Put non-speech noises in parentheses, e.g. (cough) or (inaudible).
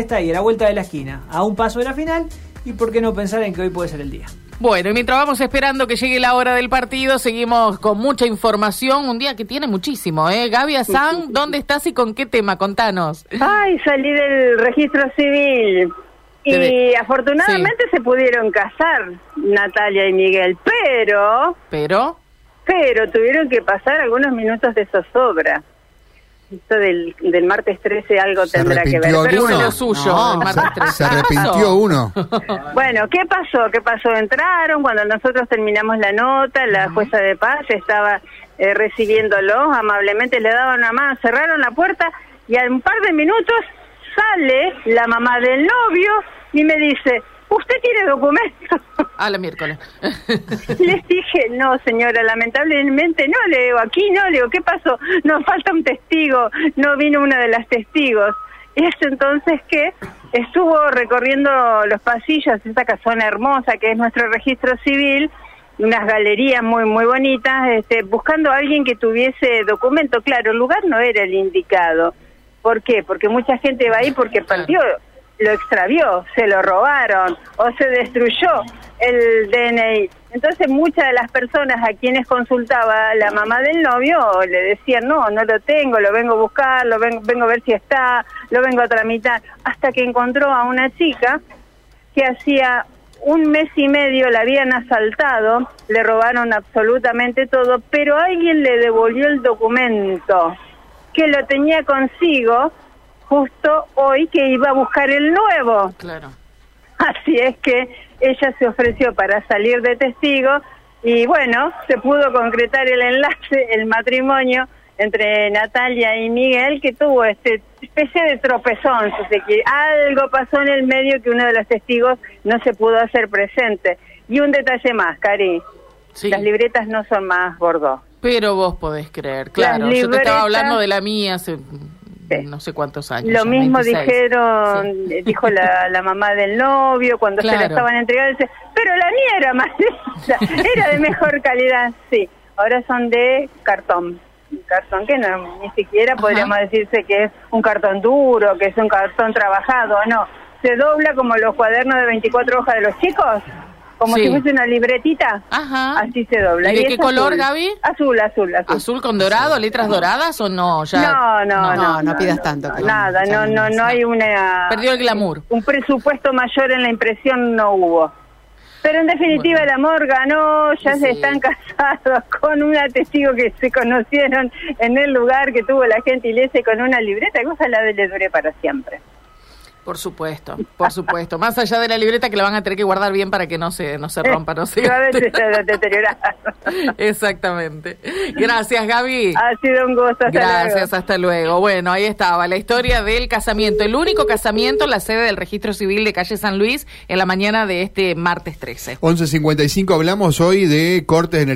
está ahí, a la vuelta de la esquina, a un paso de la final, y por qué no pensar en que hoy puede ser el día. Bueno, y mientras vamos esperando que llegue la hora del partido, seguimos con mucha información, un día que tiene muchísimo, ¿eh? Gaby Azán, (laughs) ¿dónde estás y con qué tema? Contanos. Ay, salí del registro civil. Y afortunadamente se pudieron casar Natalia y Miguel, pero... ¿Pero? Pero tuvieron que pasar algunos minutos de zozobra esto del, del martes 13 algo tendrá que ver. Pero lo suyo, se, arrepintió uno. (laughs) Bueno, ¿qué pasó? ¿Qué pasó? Entraron, cuando nosotros terminamos la nota, la jueza de paz estaba eh, recibiéndolos amablemente, le daban una mano, cerraron la puerta y a un par de minutos sale la mamá del novio y me dice, ¿usted tiene documento? (laughs) A la miércoles. (laughs) Les dije, no, señora, lamentablemente no, le digo, aquí no, le digo, ¿qué pasó? Nos falta un testigo, no vino una de las testigos. Es entonces que estuvo recorriendo los pasillos, esta casona hermosa que es nuestro registro civil, unas galerías muy muy bonitas, este, buscando a alguien que tuviese documento. Claro, el lugar no era el indicado. ¿Por qué? Porque mucha gente va ahí porque partió lo extravió, se lo robaron o se destruyó el DNI. Entonces muchas de las personas a quienes consultaba la mamá del novio le decían, no, no lo tengo, lo vengo a buscar, lo vengo, vengo a ver si está, lo vengo a tramitar, hasta que encontró a una chica que hacía un mes y medio la habían asaltado, le robaron absolutamente todo, pero alguien le devolvió el documento que lo tenía consigo justo hoy que iba a buscar el nuevo. Claro. Así es que ella se ofreció para salir de testigo y bueno, se pudo concretar el enlace, el matrimonio entre Natalia y Miguel que tuvo este especie de tropezón, si algo pasó en el medio que uno de los testigos no se pudo hacer presente. Y un detalle más, Cari, las libretas no son más gordos. Pero vos podés creer, claro. Yo te estaba hablando de la mía hace no sé cuántos años. Lo mismo dijeron, dijo la, la, mamá del novio cuando se la estaban entregando, dice, pero la mía era más, (laughs) era de mejor calidad, sí. Ahora son de cartón, cartón que no ni siquiera podríamos decirse que es un cartón duro, que es un cartón trabajado, no. Se dobla como los cuadernos de 24 hojas de los chicos como si fuese una libretita. Ajá. Así se dobla. ¿Y de qué color, Gaby? Azul, azul, azul. ¿Azul con dorado, letras doradas o no? Ya... No, no, no, no, pidas tanto. Nada, no, no, no hay una... Perdió el glamour. Un presupuesto mayor en la impresión no hubo. Pero en definitiva el amor ganó, ya se están (laughs) casados con una testigo que se conocieron en el lugar que tuvo la gentileza y con una libreta, cosa la de le dure para siempre. Por supuesto, por supuesto. Más allá de la libreta que la van a tener que guardar bien para que no se, no se rompa, ¿no? (laughs) (laughs) Exactamente. Gracias, Gaby. Ha sido un gusto. Gracias, hasta luego. Bueno, ahí estaba la historia del casamiento. El único casamiento en la sede del Registro Civil de Calle San Luis en la mañana de este martes 13. 11.55 hablamos hoy de cortes en el